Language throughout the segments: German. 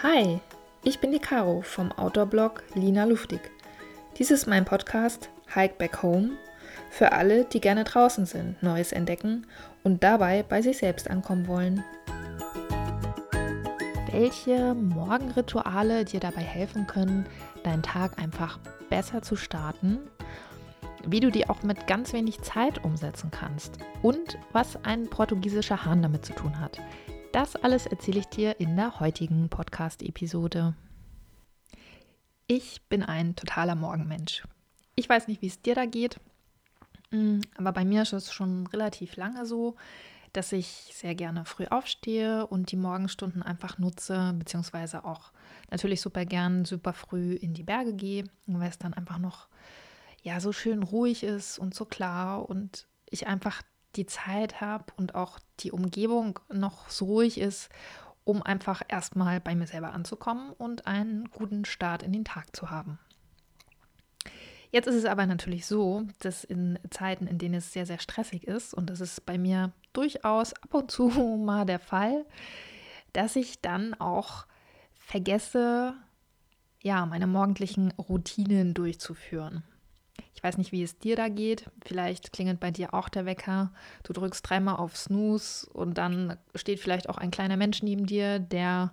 Hi, ich bin die Caro vom Outdoor-Blog Lina Luftig. Dies ist mein Podcast Hike Back Home für alle, die gerne draußen sind, Neues entdecken und dabei bei sich selbst ankommen wollen. Welche Morgenrituale dir dabei helfen können, deinen Tag einfach besser zu starten, wie du die auch mit ganz wenig Zeit umsetzen kannst und was ein portugiesischer Hahn damit zu tun hat. Das alles erzähle ich dir in der heutigen Podcast-Episode. Ich bin ein totaler Morgenmensch. Ich weiß nicht, wie es dir da geht, mm, aber bei mir ist es schon relativ lange so, dass ich sehr gerne früh aufstehe und die Morgenstunden einfach nutze, beziehungsweise auch natürlich super gern super früh in die Berge gehe, weil es dann einfach noch ja so schön ruhig ist und so klar und ich einfach die Zeit habe und auch die Umgebung noch so ruhig ist, um einfach erstmal bei mir selber anzukommen und einen guten Start in den Tag zu haben. Jetzt ist es aber natürlich so, dass in Zeiten, in denen es sehr, sehr stressig ist, und das ist bei mir durchaus ab und zu mal der Fall, dass ich dann auch vergesse, ja, meine morgendlichen Routinen durchzuführen. Ich weiß nicht, wie es dir da geht. Vielleicht klingelt bei dir auch der Wecker. Du drückst dreimal auf Snooze und dann steht vielleicht auch ein kleiner Mensch neben dir, der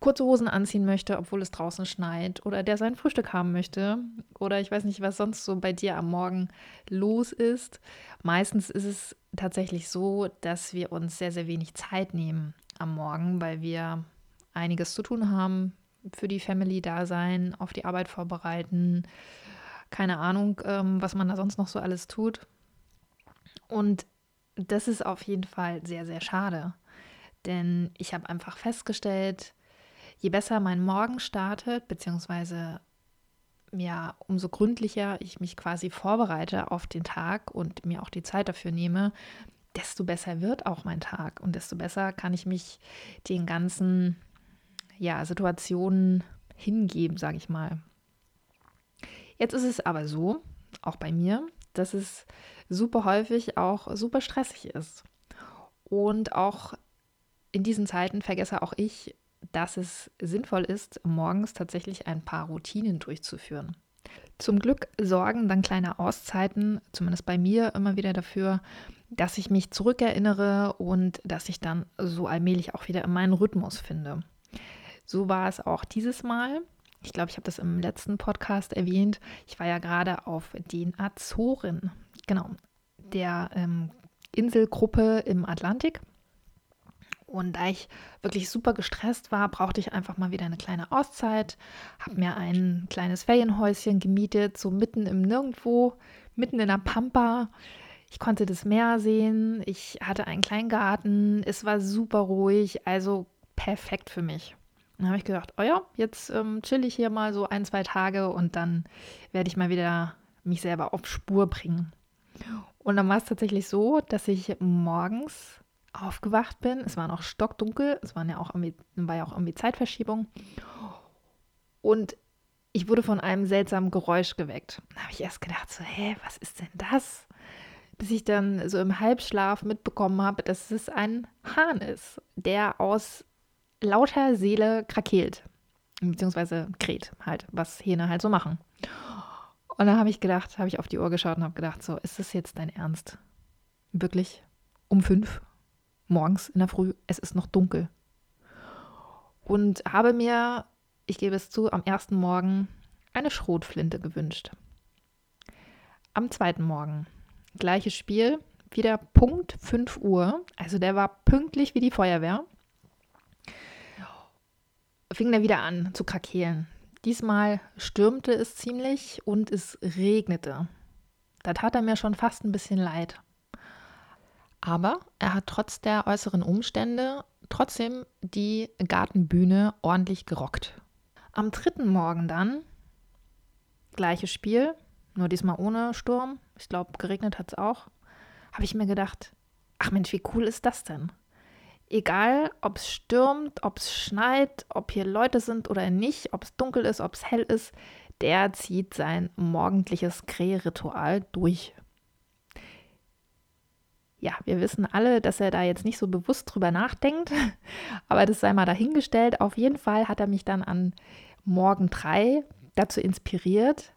kurze Hosen anziehen möchte, obwohl es draußen schneit oder der sein Frühstück haben möchte oder ich weiß nicht, was sonst so bei dir am Morgen los ist. Meistens ist es tatsächlich so, dass wir uns sehr, sehr wenig Zeit nehmen am Morgen, weil wir einiges zu tun haben, für die Family da sein, auf die Arbeit vorbereiten, keine Ahnung, ähm, was man da sonst noch so alles tut. Und das ist auf jeden Fall sehr, sehr schade. Denn ich habe einfach festgestellt, je besser mein Morgen startet, beziehungsweise ja, umso gründlicher ich mich quasi vorbereite auf den Tag und mir auch die Zeit dafür nehme, desto besser wird auch mein Tag und desto besser kann ich mich den ganzen ja, Situationen hingeben, sage ich mal. Jetzt ist es aber so, auch bei mir, dass es super häufig auch super stressig ist. Und auch in diesen Zeiten vergesse auch ich, dass es sinnvoll ist, morgens tatsächlich ein paar Routinen durchzuführen. Zum Glück sorgen dann kleine Auszeiten, zumindest bei mir, immer wieder dafür, dass ich mich zurückerinnere und dass ich dann so allmählich auch wieder in meinen Rhythmus finde. So war es auch dieses Mal. Ich glaube, ich habe das im letzten Podcast erwähnt. Ich war ja gerade auf den Azoren, genau, der ähm, Inselgruppe im Atlantik. Und da ich wirklich super gestresst war, brauchte ich einfach mal wieder eine kleine Auszeit, habe mir ein kleines Ferienhäuschen gemietet, so mitten im Nirgendwo, mitten in der Pampa. Ich konnte das Meer sehen, ich hatte einen kleinen Garten, es war super ruhig, also perfekt für mich. Dann habe ich gedacht, oh ja, jetzt ähm, chill ich hier mal so ein, zwei Tage und dann werde ich mal wieder mich selber auf Spur bringen. Und dann war es tatsächlich so, dass ich morgens aufgewacht bin. Es war noch stockdunkel, es waren ja auch war ja auch irgendwie Zeitverschiebung. Und ich wurde von einem seltsamen Geräusch geweckt. Da habe ich erst gedacht, so, hä, was ist denn das? Bis ich dann so im Halbschlaf mitbekommen habe, dass es ein Hahn ist, der aus lauter Seele krakeelt. Beziehungsweise kräht halt, was Hähne halt so machen. Und dann habe ich gedacht, habe ich auf die Uhr geschaut und habe gedacht, so, ist das jetzt dein Ernst? Wirklich? Um fünf? Morgens in der Früh? Es ist noch dunkel. Und habe mir, ich gebe es zu, am ersten Morgen eine Schrotflinte gewünscht. Am zweiten Morgen, gleiches Spiel, wieder Punkt 5 Uhr. Also der war pünktlich wie die Feuerwehr fing er wieder an zu krakeelen. Diesmal stürmte es ziemlich und es regnete. Da tat er mir schon fast ein bisschen leid. Aber er hat trotz der äußeren Umstände trotzdem die Gartenbühne ordentlich gerockt. Am dritten Morgen dann, gleiches Spiel, nur diesmal ohne Sturm. Ich glaube, geregnet hat es auch. Habe ich mir gedacht, ach Mensch, wie cool ist das denn? Egal ob es stürmt, ob es schneit, ob hier Leute sind oder nicht, ob es dunkel ist, ob es hell ist, der zieht sein morgendliches Krähritual durch. ja, wir wissen alle, dass er da jetzt nicht so bewusst drüber nachdenkt, aber das sei mal dahingestellt. Auf jeden Fall hat er mich dann an Morgen drei dazu inspiriert,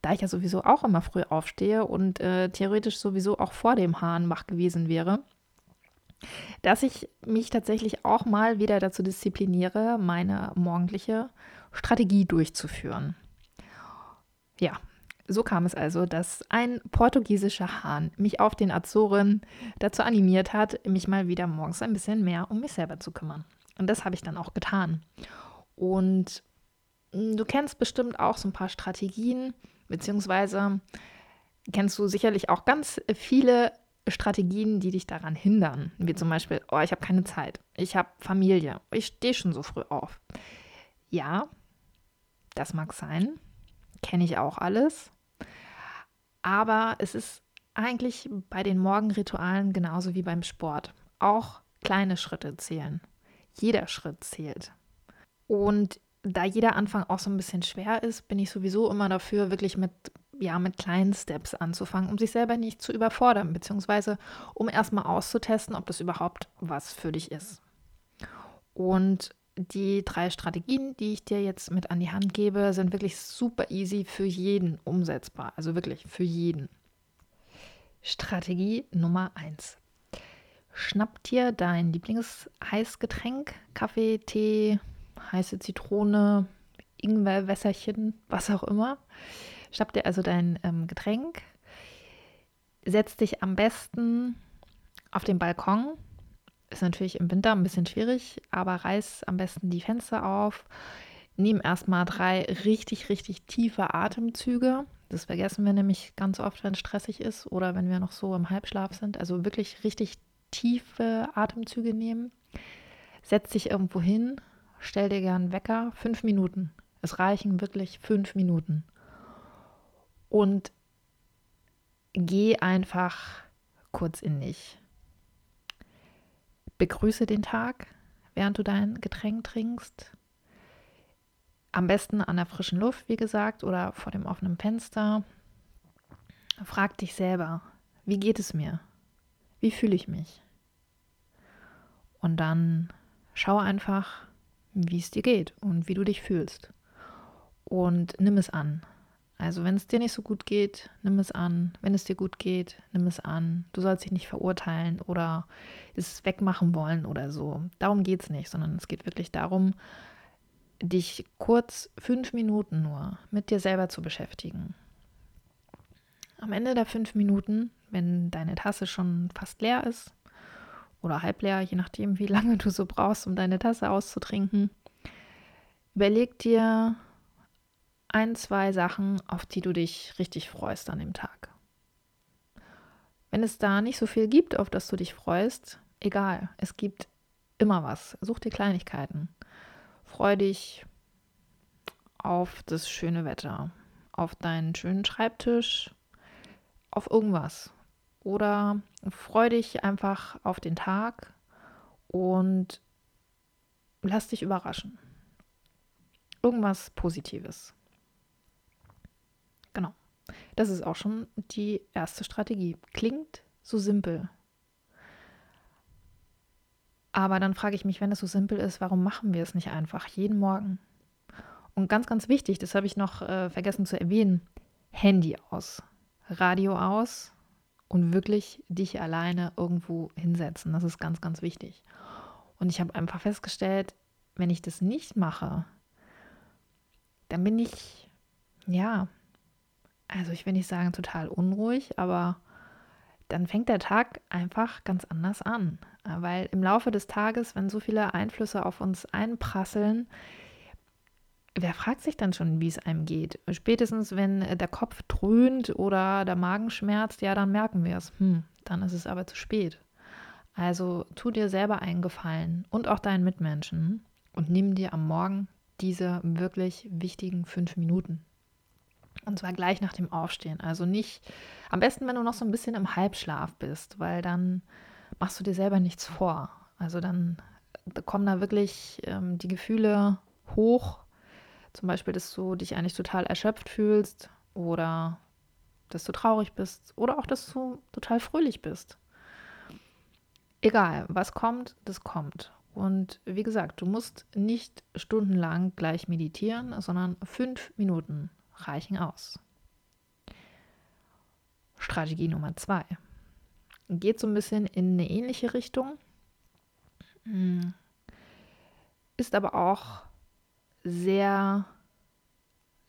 da ich ja sowieso auch immer früh aufstehe und äh, theoretisch sowieso auch vor dem Hahn wach gewesen wäre, dass ich mich tatsächlich auch mal wieder dazu diszipliniere, meine morgendliche Strategie durchzuführen. Ja, so kam es also, dass ein portugiesischer Hahn mich auf den Azoren dazu animiert hat, mich mal wieder morgens ein bisschen mehr um mich selber zu kümmern. Und das habe ich dann auch getan. Und hm, du kennst bestimmt auch so ein paar Strategien, beziehungsweise kennst du sicherlich auch ganz viele Strategien, die dich daran hindern. Wie zum Beispiel, oh, ich habe keine Zeit, ich habe Familie, ich stehe schon so früh auf. Ja, das mag sein, kenne ich auch alles. Aber es ist eigentlich bei den Morgenritualen genauso wie beim Sport. Auch kleine Schritte zählen. Jeder Schritt zählt. Und da jeder Anfang auch so ein bisschen schwer ist, bin ich sowieso immer dafür, wirklich mit, ja, mit kleinen Steps anzufangen, um sich selber nicht zu überfordern, beziehungsweise um erstmal auszutesten, ob das überhaupt was für dich ist. Und die drei Strategien, die ich dir jetzt mit an die Hand gebe, sind wirklich super easy für jeden umsetzbar. Also wirklich für jeden. Strategie Nummer 1. Schnapp dir dein Lieblingsheißgetränk, Kaffee, Tee, heiße Zitrone, Ingwerwässerchen, was auch immer. Schnapp dir also dein ähm, Getränk, setz dich am besten auf den Balkon ist natürlich im Winter ein bisschen schwierig, aber reiß am besten die Fenster auf. Nimm erstmal drei richtig, richtig tiefe Atemzüge. Das vergessen wir nämlich ganz oft, wenn es stressig ist oder wenn wir noch so im Halbschlaf sind. Also wirklich richtig tiefe Atemzüge nehmen. Setz dich irgendwo hin, stell dir gern Wecker. Fünf Minuten. Es reichen wirklich fünf Minuten. Und geh einfach kurz in dich. Begrüße den Tag, während du dein Getränk trinkst. Am besten an der frischen Luft, wie gesagt, oder vor dem offenen Fenster. Frag dich selber, wie geht es mir? Wie fühle ich mich? Und dann schau einfach, wie es dir geht und wie du dich fühlst. Und nimm es an. Also wenn es dir nicht so gut geht, nimm es an. Wenn es dir gut geht, nimm es an. Du sollst dich nicht verurteilen oder es wegmachen wollen oder so. Darum geht es nicht, sondern es geht wirklich darum, dich kurz fünf Minuten nur mit dir selber zu beschäftigen. Am Ende der fünf Minuten, wenn deine Tasse schon fast leer ist oder halb leer, je nachdem, wie lange du so brauchst, um deine Tasse auszutrinken, überleg dir, ein, zwei Sachen, auf die du dich richtig freust an dem Tag. Wenn es da nicht so viel gibt, auf das du dich freust, egal, es gibt immer was. Such dir Kleinigkeiten. Freu dich auf das schöne Wetter, auf deinen schönen Schreibtisch, auf irgendwas. Oder freu dich einfach auf den Tag und lass dich überraschen. Irgendwas Positives. Das ist auch schon die erste Strategie. Klingt so simpel. Aber dann frage ich mich, wenn es so simpel ist, warum machen wir es nicht einfach jeden Morgen? Und ganz, ganz wichtig, das habe ich noch äh, vergessen zu erwähnen, Handy aus, Radio aus und wirklich dich alleine irgendwo hinsetzen. Das ist ganz, ganz wichtig. Und ich habe einfach festgestellt, wenn ich das nicht mache, dann bin ich, ja, also ich will nicht sagen total unruhig, aber dann fängt der Tag einfach ganz anders an. Weil im Laufe des Tages, wenn so viele Einflüsse auf uns einprasseln, wer fragt sich dann schon, wie es einem geht? Spätestens, wenn der Kopf dröhnt oder der Magen schmerzt, ja, dann merken wir es. Hm, dann ist es aber zu spät. Also tu dir selber einen Gefallen und auch deinen Mitmenschen und nimm dir am Morgen diese wirklich wichtigen fünf Minuten. Und zwar gleich nach dem Aufstehen. Also nicht, am besten, wenn du noch so ein bisschen im Halbschlaf bist, weil dann machst du dir selber nichts vor. Also dann kommen da wirklich ähm, die Gefühle hoch. Zum Beispiel, dass du dich eigentlich total erschöpft fühlst oder dass du traurig bist oder auch, dass du total fröhlich bist. Egal, was kommt, das kommt. Und wie gesagt, du musst nicht stundenlang gleich meditieren, sondern fünf Minuten reichen aus. Strategie Nummer zwei geht so ein bisschen in eine ähnliche Richtung, hm. ist aber auch sehr,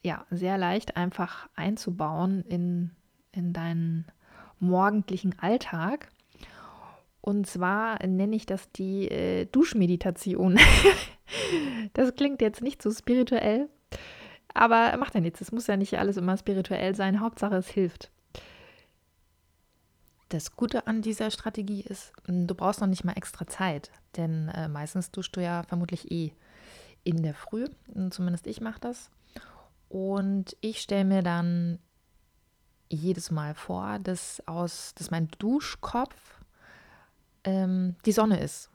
ja, sehr leicht einfach einzubauen in, in deinen morgendlichen Alltag. Und zwar nenne ich das die äh, Duschmeditation. das klingt jetzt nicht so spirituell, aber macht ja nichts. Es muss ja nicht alles immer spirituell sein. Hauptsache, es hilft. Das Gute an dieser Strategie ist, du brauchst noch nicht mal extra Zeit, denn äh, meistens duschst du ja vermutlich eh in der Früh. Zumindest ich mache das. Und ich stelle mir dann jedes Mal vor, dass, aus, dass mein Duschkopf ähm, die Sonne ist.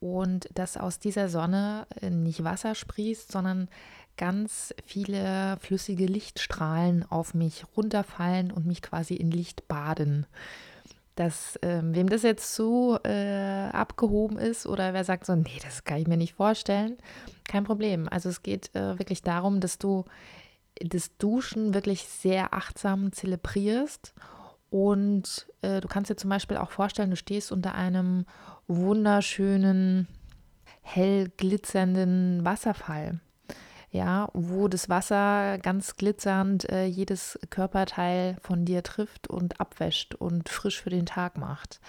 Und dass aus dieser Sonne äh, nicht Wasser sprießt, sondern ganz viele flüssige Lichtstrahlen auf mich runterfallen und mich quasi in Licht baden. Dass, äh, wem das jetzt zu äh, abgehoben ist oder wer sagt so, nee, das kann ich mir nicht vorstellen, kein Problem. Also es geht äh, wirklich darum, dass du das Duschen wirklich sehr achtsam zelebrierst und äh, du kannst dir zum Beispiel auch vorstellen, du stehst unter einem wunderschönen, hell glitzernden Wasserfall. Ja, wo das Wasser ganz glitzernd äh, jedes Körperteil von dir trifft und abwäscht und frisch für den Tag macht.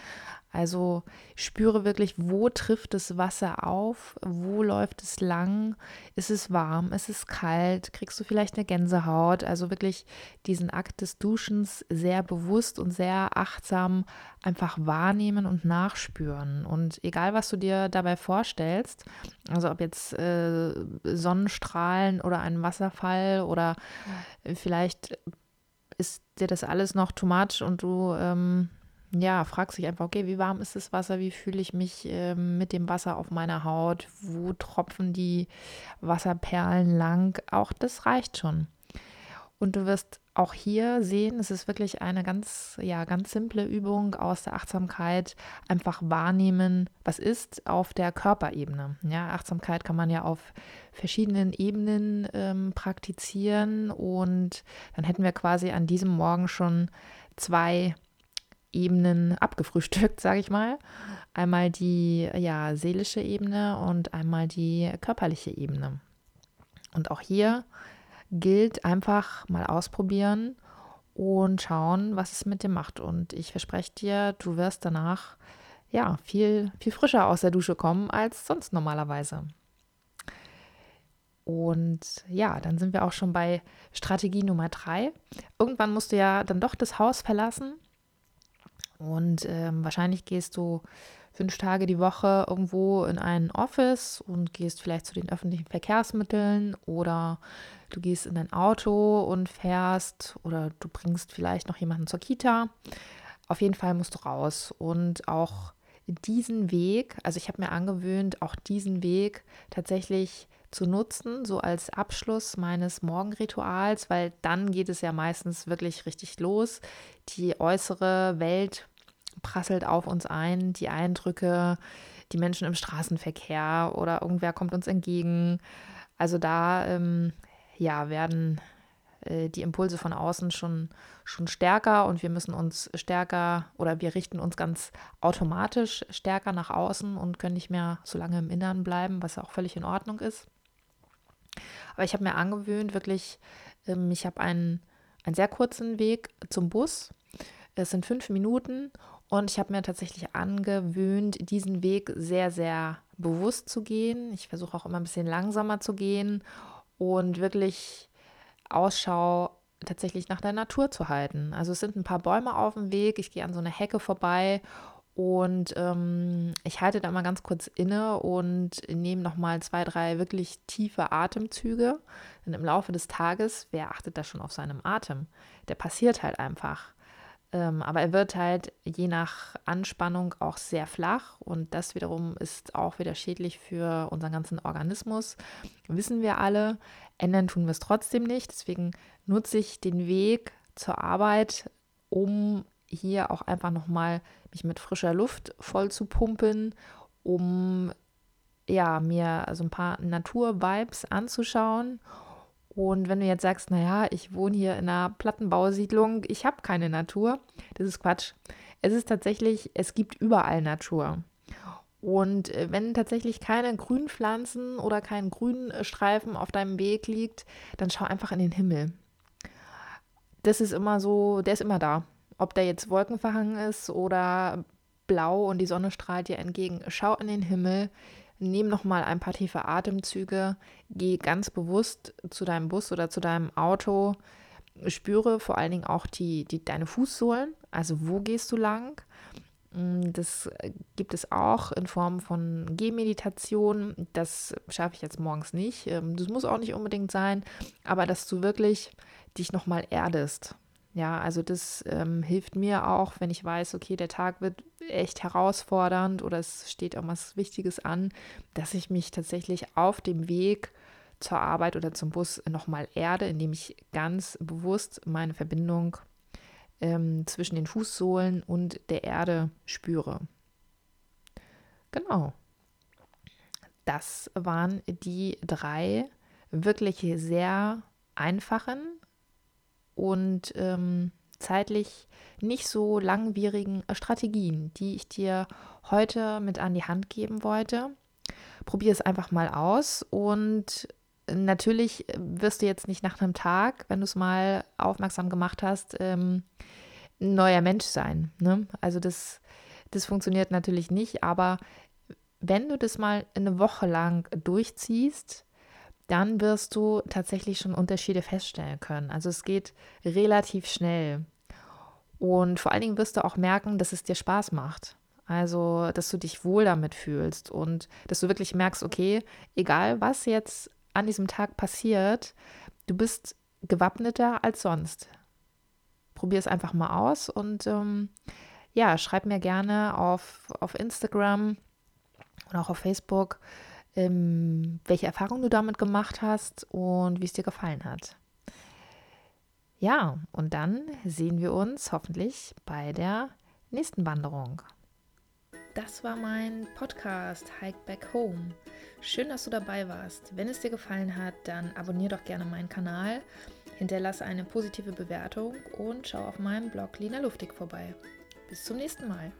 Also spüre wirklich, wo trifft das Wasser auf, wo läuft es lang, ist es warm, ist es kalt, kriegst du vielleicht eine Gänsehaut. Also wirklich diesen Akt des Duschens sehr bewusst und sehr achtsam einfach wahrnehmen und nachspüren. Und egal, was du dir dabei vorstellst, also ob jetzt äh, Sonnenstrahlen oder ein Wasserfall oder vielleicht ist dir das alles noch too much und du ähm, ja, fragst dich einfach, okay, wie warm ist das Wasser? Wie fühle ich mich äh, mit dem Wasser auf meiner Haut? Wo tropfen die Wasserperlen lang? Auch das reicht schon. Und du wirst auch hier sehen, es ist wirklich eine ganz, ja, ganz simple Übung aus der Achtsamkeit. Einfach wahrnehmen, was ist auf der Körperebene. Ja, Achtsamkeit kann man ja auf verschiedenen Ebenen ähm, praktizieren. Und dann hätten wir quasi an diesem Morgen schon zwei Ebenen abgefrühstückt, sage ich mal. Einmal die ja, seelische Ebene und einmal die körperliche Ebene. Und auch hier gilt einfach mal ausprobieren und schauen, was es mit dir macht. Und ich verspreche dir, du wirst danach ja viel, viel frischer aus der Dusche kommen als sonst normalerweise. Und ja, dann sind wir auch schon bei Strategie Nummer drei. Irgendwann musst du ja dann doch das Haus verlassen und ähm, wahrscheinlich gehst du fünf Tage die Woche irgendwo in ein Office und gehst vielleicht zu den öffentlichen Verkehrsmitteln oder du gehst in dein Auto und fährst oder du bringst vielleicht noch jemanden zur Kita. Auf jeden Fall musst du raus und auch diesen Weg, also ich habe mir angewöhnt, auch diesen Weg tatsächlich zu nutzen, so als Abschluss meines Morgenrituals, weil dann geht es ja meistens wirklich richtig los. Die äußere Welt prasselt auf uns ein, die Eindrücke, die Menschen im Straßenverkehr oder irgendwer kommt uns entgegen. Also da ähm, ja, werden äh, die Impulse von außen schon, schon stärker und wir müssen uns stärker oder wir richten uns ganz automatisch stärker nach außen und können nicht mehr so lange im Inneren bleiben, was auch völlig in Ordnung ist. Aber ich habe mir angewöhnt, wirklich, ähm, ich habe einen, einen sehr kurzen Weg zum Bus. Es sind fünf Minuten und ich habe mir tatsächlich angewöhnt, diesen Weg sehr, sehr bewusst zu gehen. Ich versuche auch immer ein bisschen langsamer zu gehen und wirklich Ausschau tatsächlich nach der Natur zu halten. Also es sind ein paar Bäume auf dem Weg, ich gehe an so eine Hecke vorbei und ähm, ich halte da mal ganz kurz inne und nehme nochmal zwei, drei wirklich tiefe Atemzüge. Denn im Laufe des Tages, wer achtet da schon auf seinem Atem? Der passiert halt einfach. Ähm, aber er wird halt je nach Anspannung auch sehr flach und das wiederum ist auch wieder schädlich für unseren ganzen Organismus. Wissen wir alle, ändern tun wir es trotzdem nicht. Deswegen nutze ich den Weg zur Arbeit, um hier auch einfach nochmal mich mit frischer Luft voll zu pumpen, um ja, mir so ein paar Natur-Vibes anzuschauen. Und wenn du jetzt sagst, naja, ich wohne hier in einer Plattenbausiedlung, ich habe keine Natur, das ist Quatsch. Es ist tatsächlich, es gibt überall Natur. Und äh, wenn tatsächlich keine Grünpflanzen oder kein Grünstreifen auf deinem Weg liegt, dann schau einfach in den Himmel. Das ist immer so, der ist immer da. Ob der jetzt wolkenverhangen ist oder blau und die Sonne strahlt dir entgegen. Schau in den Himmel, nimm nochmal ein paar tiefe Atemzüge, geh ganz bewusst zu deinem Bus oder zu deinem Auto, spüre vor allen Dingen auch die, die, deine Fußsohlen, also wo gehst du lang? Mm, das gibt es auch in Form von Gehmeditation. Das schaffe ich jetzt morgens nicht. Ähm, das muss auch nicht unbedingt sein, aber dass du wirklich dich nochmal erdest. Ja, also das ähm, hilft mir auch, wenn ich weiß, okay, der Tag wird echt herausfordernd oder es steht auch was Wichtiges an, dass ich mich tatsächlich auf dem Weg zur Arbeit oder zum Bus nochmal erde, indem ich ganz bewusst meine Verbindung ähm, zwischen den Fußsohlen und der Erde spüre. Genau. Das waren die drei wirklich sehr einfachen und ähm, zeitlich nicht so langwierigen Strategien, die ich dir heute mit an die Hand geben wollte. Probier es einfach mal aus und natürlich wirst du jetzt nicht nach einem Tag, wenn du es mal aufmerksam gemacht hast, ähm, ein neuer Mensch sein. Ne? Also das, das funktioniert natürlich nicht, aber wenn du das mal eine Woche lang durchziehst, dann wirst du tatsächlich schon Unterschiede feststellen können. Also es geht relativ schnell. Und vor allen Dingen wirst du auch merken, dass es dir Spaß macht. Also, dass du dich wohl damit fühlst und dass du wirklich merkst, okay, egal was jetzt an diesem Tag passiert, du bist gewappneter als sonst. Probier es einfach mal aus und ähm, ja, schreib mir gerne auf, auf Instagram und auch auf Facebook, ähm, welche Erfahrungen du damit gemacht hast und wie es dir gefallen hat. Ja, und dann sehen wir uns hoffentlich bei der nächsten Wanderung. Das war mein Podcast Hike Back Home. Schön, dass du dabei warst. Wenn es dir gefallen hat, dann abonniere doch gerne meinen Kanal, hinterlasse eine positive Bewertung und schau auf meinem Blog Lina Luftig vorbei. Bis zum nächsten Mal.